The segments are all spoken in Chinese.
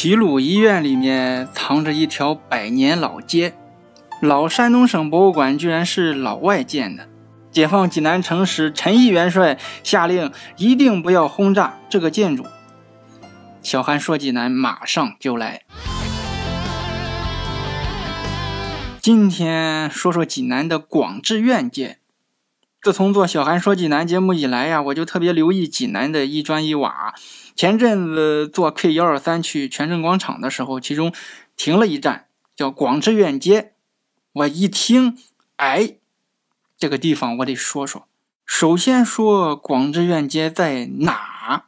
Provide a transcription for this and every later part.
齐鲁医院里面藏着一条百年老街，老山东省博物馆居然是老外建的。解放济南城时，陈毅元帅下令一定不要轰炸这个建筑。小韩说：“济南马上就来。”今天说说济南的广志院街。自从做小韩说济南节目以来呀，我就特别留意济南的一砖一瓦。前阵子坐 K 幺二三去全镇广场的时候，其中停了一站，叫广志苑街。我一听，哎，这个地方我得说说。首先说广志苑街在哪？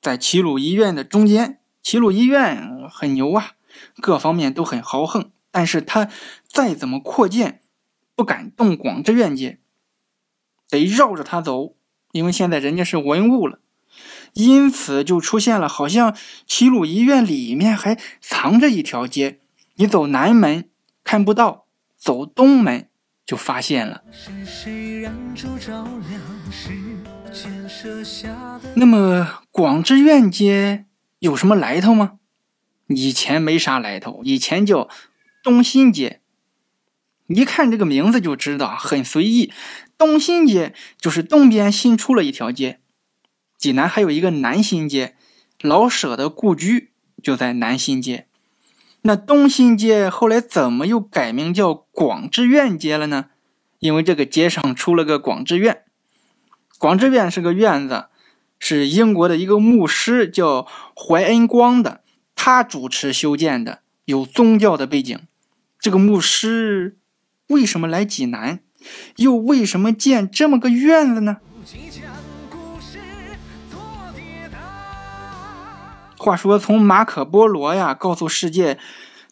在齐鲁医院的中间。齐鲁医院很牛啊，各方面都很豪横，但是它再怎么扩建，不敢动广志苑街，得绕着它走，因为现在人家是文物了。因此就出现了，好像齐鲁医院里面还藏着一条街，你走南门看不到，走东门就发现了。那么广志院街有什么来头吗？以前没啥来头，以前叫东新街。一看这个名字就知道很随意，东新街就是东边新出了一条街。济南还有一个南新街，老舍的故居就在南新街。那东新街后来怎么又改名叫广志院街了呢？因为这个街上出了个广志院。广志院是个院子，是英国的一个牧师叫怀恩光的，他主持修建的，有宗教的背景。这个牧师为什么来济南？又为什么建这么个院子呢？话说，从马可·波罗呀告诉世界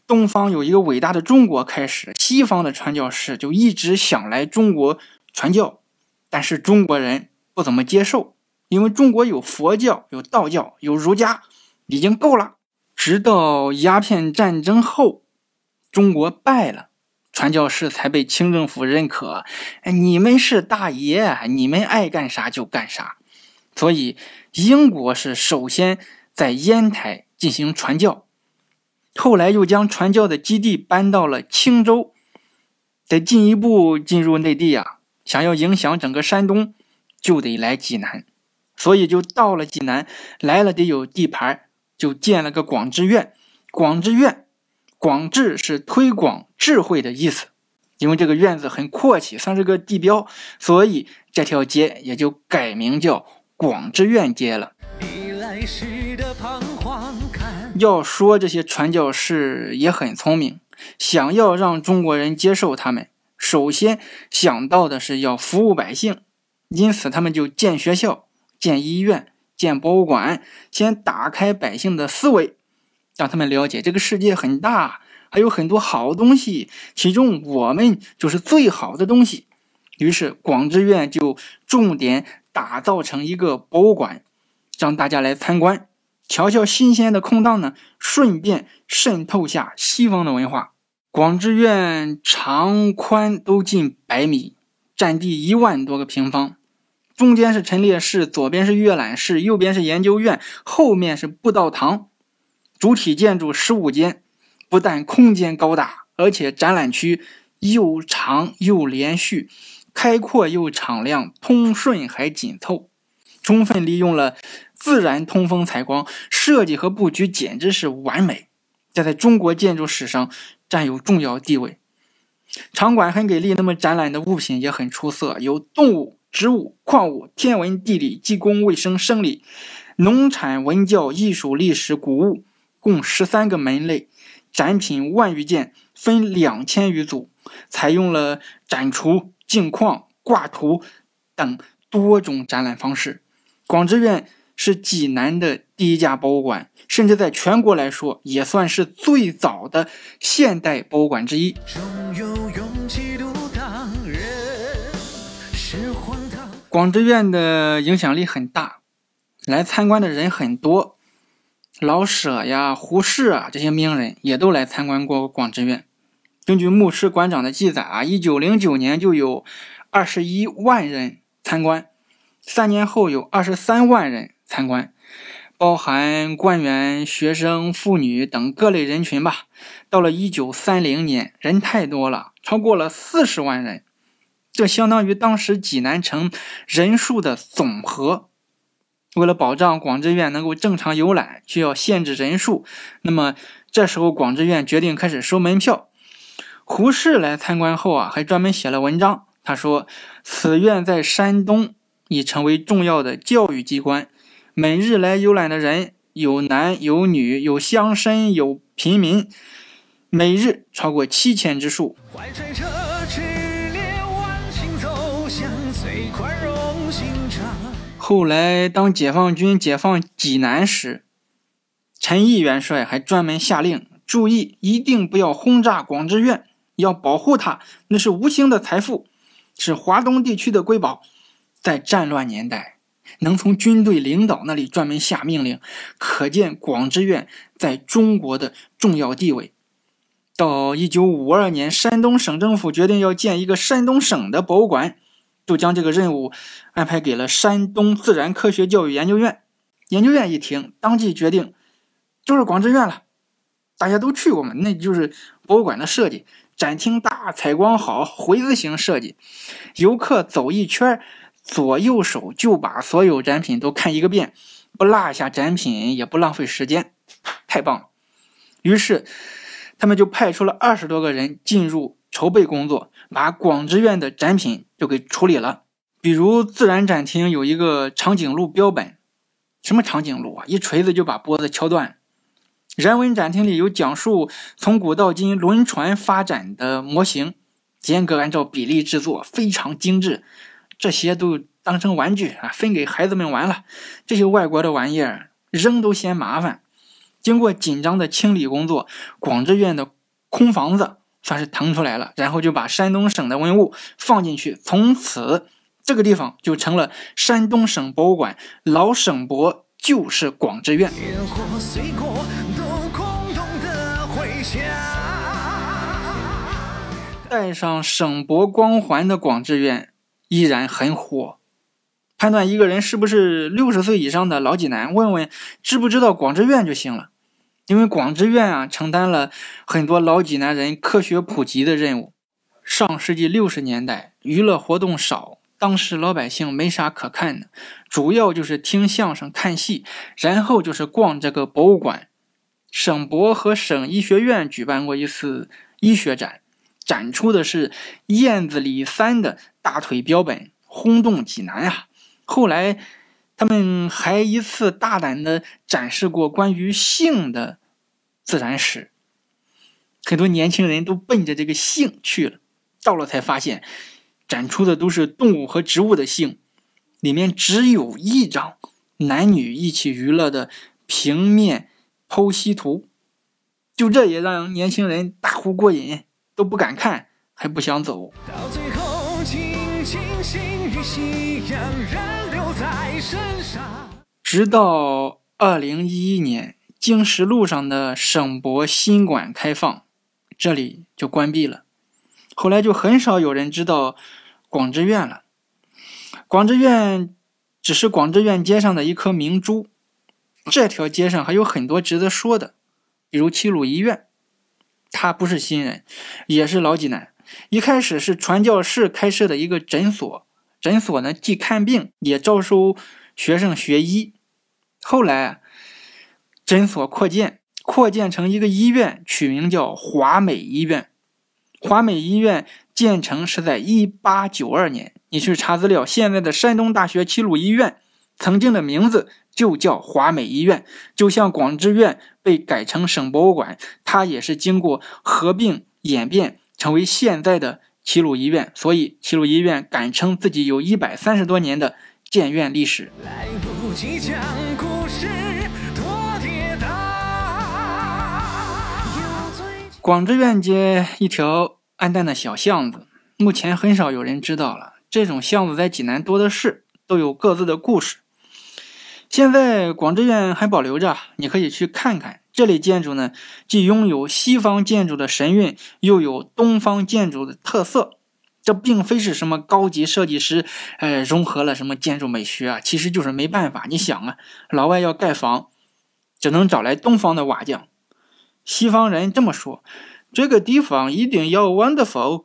东方有一个伟大的中国开始，西方的传教士就一直想来中国传教，但是中国人不怎么接受，因为中国有佛教、有道教、有儒家，已经够了。直到鸦片战争后，中国败了，传教士才被清政府认可。你们是大爷，你们爱干啥就干啥。所以，英国是首先。在烟台进行传教，后来又将传教的基地搬到了青州。得进一步进入内地啊，想要影响整个山东，就得来济南。所以就到了济南，来了得有地盘，就建了个广智院。广智院，广智是推广智慧的意思。因为这个院子很阔气，算是个地标，所以这条街也就改名叫广智院街了。要说这些传教士也很聪明，想要让中国人接受他们，首先想到的是要服务百姓，因此他们就建学校、建医院、建博物馆，先打开百姓的思维，让他们了解这个世界很大，还有很多好东西，其中我们就是最好的东西。于是广智院就重点打造成一个博物馆。让大家来参观，瞧瞧新鲜的空档呢，顺便渗透下西方的文化。广智院长宽都近百米，占地一万多个平方，中间是陈列室，左边是阅览室，右边是研究院，后面是布道堂。主体建筑十五间，不但空间高大，而且展览区又长又连续，开阔又敞亮，通顺还紧凑，充分利用了。自然通风采光，设计和布局简直是完美，这在中国建筑史上占有重要地位。场馆很给力，那么展览的物品也很出色，有动物、植物、矿物、天文、地理、技工、卫生、生理、农产、文教、艺术、历史、古物，共十三个门类，展品万余件，分两千余组，采用了展橱、镜框、挂图等多种展览方式。广智院。是济南的第一家博物馆，甚至在全国来说也算是最早的现代博物馆之一。广智院的影响力很大，来参观的人很多，老舍呀、胡适啊这些名人也都来参观过广智院。根据牧师馆长的记载啊，一九零九年就有二十一万人参观，三年后有二十三万人。参观，包含官员、学生、妇女等各类人群吧。到了一九三零年，人太多了，超过了四十万人，这相当于当时济南城人数的总和。为了保障广志院能够正常游览，需要限制人数。那么这时候，广志院决定开始收门票。胡适来参观后啊，还专门写了文章。他说：“此院在山东已成为重要的教育机关。”每日来游览的人有男有女，有乡绅有平民，每日超过七千之数。后来，当解放军解放济南时，陈毅元帅还专门下令：注意，一定不要轰炸广志院，要保护它，那是无形的财富，是华东地区的瑰宝。在战乱年代。能从军队领导那里专门下命令，可见广志院在中国的重要地位。到一九五二年，山东省政府决定要建一个山东省的博物馆，就将这个任务安排给了山东自然科学教育研究院。研究院一听，当即决定就是广志院了。大家都去过嘛，那就是博物馆的设计，展厅大，采光好，回字形设计，游客走一圈。左右手就把所有展品都看一个遍，不落下展品，也不浪费时间，太棒了。于是，他们就派出了二十多个人进入筹备工作，把广志院的展品就给处理了。比如自然展厅有一个长颈鹿标本，什么长颈鹿啊，一锤子就把脖子敲断。人文展厅里有讲述从古到今轮船发展的模型，严格按照比例制作，非常精致。这些都当成玩具啊，分给孩子们玩了。这些外国的玩意儿扔都嫌麻烦。经过紧张的清理工作，广志院的空房子算是腾出来了。然后就把山东省的文物放进去，从此这个地方就成了山东省博物馆。老省博就是广志院。带上省博光环的广志院。依然很火。判断一个人是不是六十岁以上的老济南，问问知不知道广志院就行了。因为广志院啊，承担了很多老济南人科学普及的任务。上世纪六十年代，娱乐活动少，当时老百姓没啥可看的，主要就是听相声、看戏，然后就是逛这个博物馆。省博和省医学院举办过一次医学展。展出的是燕子李三的大腿标本，轰动济南啊！后来，他们还一次大胆的展示过关于性的自然史，很多年轻人都奔着这个性去了。到了才发现，展出的都是动物和植物的性，里面只有一张男女一起娱乐的平面剖析图，就这也让年轻人大呼过瘾。都不敢看，还不想走。到最后轻轻心与夕阳仍留在身上直到二零一一年，经石路上的省博新馆开放，这里就关闭了。后来就很少有人知道广志院了。广志院只是广志院街上的一颗明珠。这条街上还有很多值得说的，比如齐鲁医院。他不是新人，也是老济南。一开始是传教士开设的一个诊所，诊所呢既看病也招收学生学医。后来诊所扩建，扩建成一个医院，取名叫华美医院。华美医院建成是在一八九二年。你去查资料，现在的山东大学齐鲁医院曾经的名字。就叫华美医院，就像广志院被改成省博物馆，它也是经过合并演变成为现在的齐鲁医院。所以齐鲁医院敢称自己有一百三十多年的建院历史。广志院街一条暗淡的小巷子，目前很少有人知道了。这种巷子在济南多的是，都有各自的故事。现在广志院还保留着，你可以去看看。这类建筑呢，既拥有西方建筑的神韵，又有东方建筑的特色。这并非是什么高级设计师，呃，融合了什么建筑美学啊，其实就是没办法。你想啊，老外要盖房，只能找来东方的瓦匠。西方人这么说，这个地方一定要 wonderful。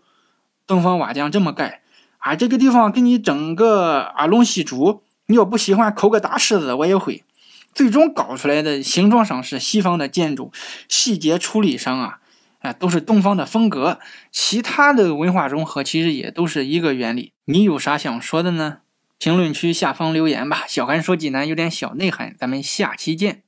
东方瓦匠这么盖，啊，这个地方给你整个阿龙西竹，你要不喜欢抠个大狮子，我也会。最终搞出来的形状上是西方的建筑，细节处理上啊，啊都是东方的风格。其他的文化融合其实也都是一个原理。你有啥想说的呢？评论区下方留言吧。小韩说济南有点小内涵，咱们下期见。